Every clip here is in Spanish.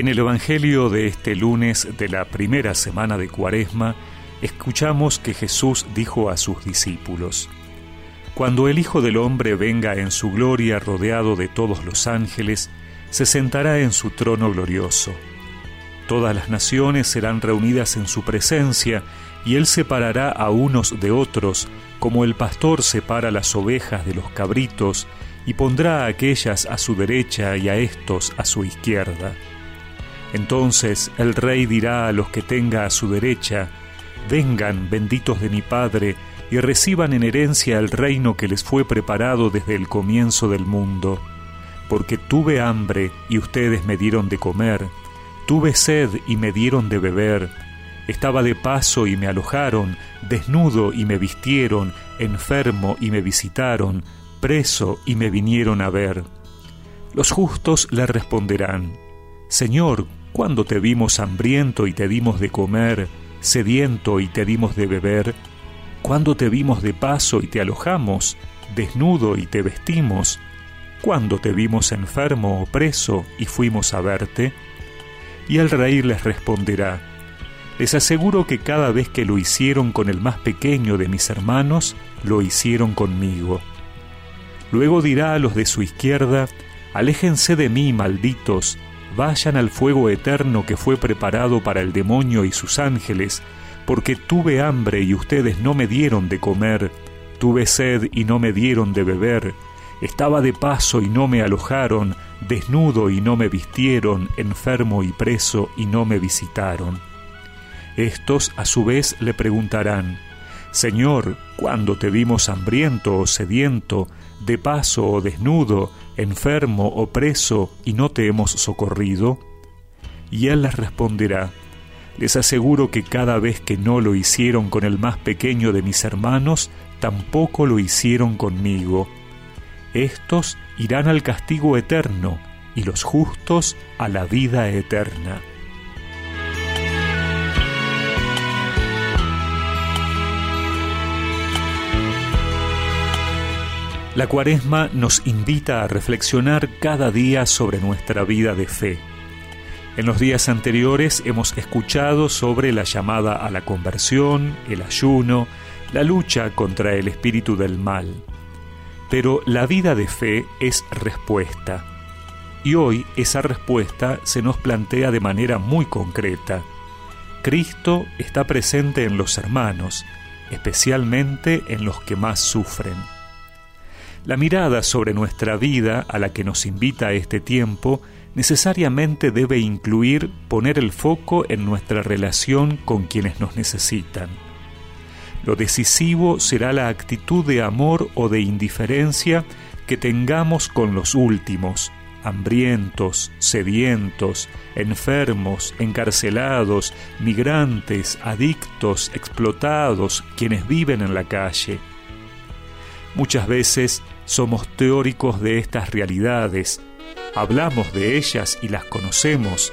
En el Evangelio de este lunes de la primera semana de Cuaresma, escuchamos que Jesús dijo a sus discípulos, Cuando el Hijo del Hombre venga en su gloria rodeado de todos los ángeles, se sentará en su trono glorioso. Todas las naciones serán reunidas en su presencia, y él separará a unos de otros, como el pastor separa las ovejas de los cabritos, y pondrá a aquellas a su derecha y a estos a su izquierda. Entonces el rey dirá a los que tenga a su derecha, Vengan, benditos de mi Padre, y reciban en herencia el reino que les fue preparado desde el comienzo del mundo. Porque tuve hambre y ustedes me dieron de comer, tuve sed y me dieron de beber, estaba de paso y me alojaron, desnudo y me vistieron, enfermo y me visitaron, preso y me vinieron a ver. Los justos le responderán, Señor, ¿cuándo te vimos hambriento y te dimos de comer, sediento y te dimos de beber? ¿Cuándo te vimos de paso y te alojamos, desnudo y te vestimos? ¿Cuándo te vimos enfermo o preso y fuimos a verte? Y el rey les responderá, Les aseguro que cada vez que lo hicieron con el más pequeño de mis hermanos, lo hicieron conmigo. Luego dirá a los de su izquierda, Aléjense de mí, malditos, vayan al fuego eterno que fue preparado para el demonio y sus ángeles, porque tuve hambre y ustedes no me dieron de comer, tuve sed y no me dieron de beber, estaba de paso y no me alojaron, desnudo y no me vistieron, enfermo y preso y no me visitaron. Estos a su vez le preguntarán, Señor, ¿cuándo te vimos hambriento o sediento, de paso o desnudo, enfermo o preso, y no te hemos socorrido? Y él les responderá, les aseguro que cada vez que no lo hicieron con el más pequeño de mis hermanos, tampoco lo hicieron conmigo. Estos irán al castigo eterno y los justos a la vida eterna. La cuaresma nos invita a reflexionar cada día sobre nuestra vida de fe. En los días anteriores hemos escuchado sobre la llamada a la conversión, el ayuno, la lucha contra el espíritu del mal. Pero la vida de fe es respuesta. Y hoy esa respuesta se nos plantea de manera muy concreta. Cristo está presente en los hermanos, especialmente en los que más sufren. La mirada sobre nuestra vida a la que nos invita este tiempo necesariamente debe incluir poner el foco en nuestra relación con quienes nos necesitan. Lo decisivo será la actitud de amor o de indiferencia que tengamos con los últimos, hambrientos, sedientos, enfermos, encarcelados, migrantes, adictos, explotados, quienes viven en la calle. Muchas veces somos teóricos de estas realidades, hablamos de ellas y las conocemos,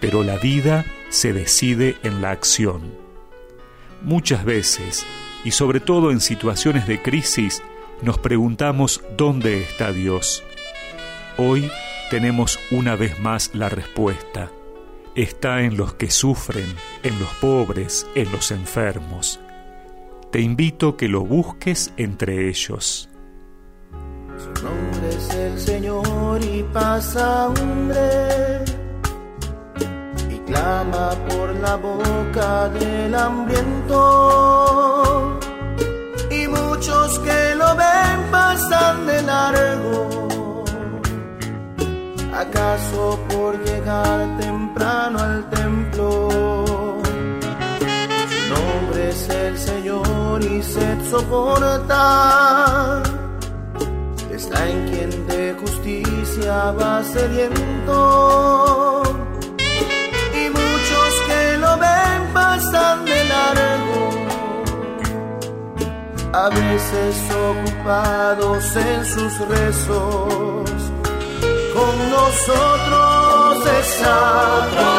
pero la vida se decide en la acción. Muchas veces, y sobre todo en situaciones de crisis, nos preguntamos dónde está Dios. Hoy tenemos una vez más la respuesta. Está en los que sufren, en los pobres, en los enfermos. Te invito que lo busques entre ellos. Su nombre es el Señor y pasa hombre y clama por la boca del hambriento y muchos que lo ven pasan de largo. ¿Acaso por llegar temprano al templo? Es el Señor y se soporta está en quien de justicia va sediento. Y muchos que lo ven pasan de largo, a veces ocupados en sus rezos. Con nosotros está,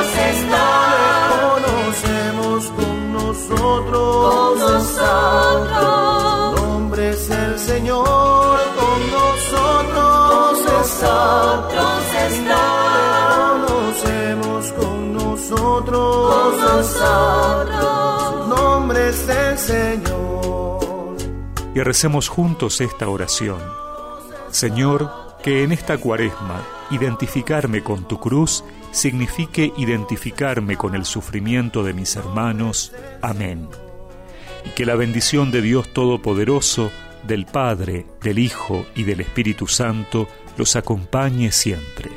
Y recemos juntos esta oración. Señor, que en esta cuaresma identificarme con tu cruz signifique identificarme con el sufrimiento de mis hermanos. Amén. Y que la bendición de Dios Todopoderoso, del Padre, del Hijo y del Espíritu Santo los acompañe siempre.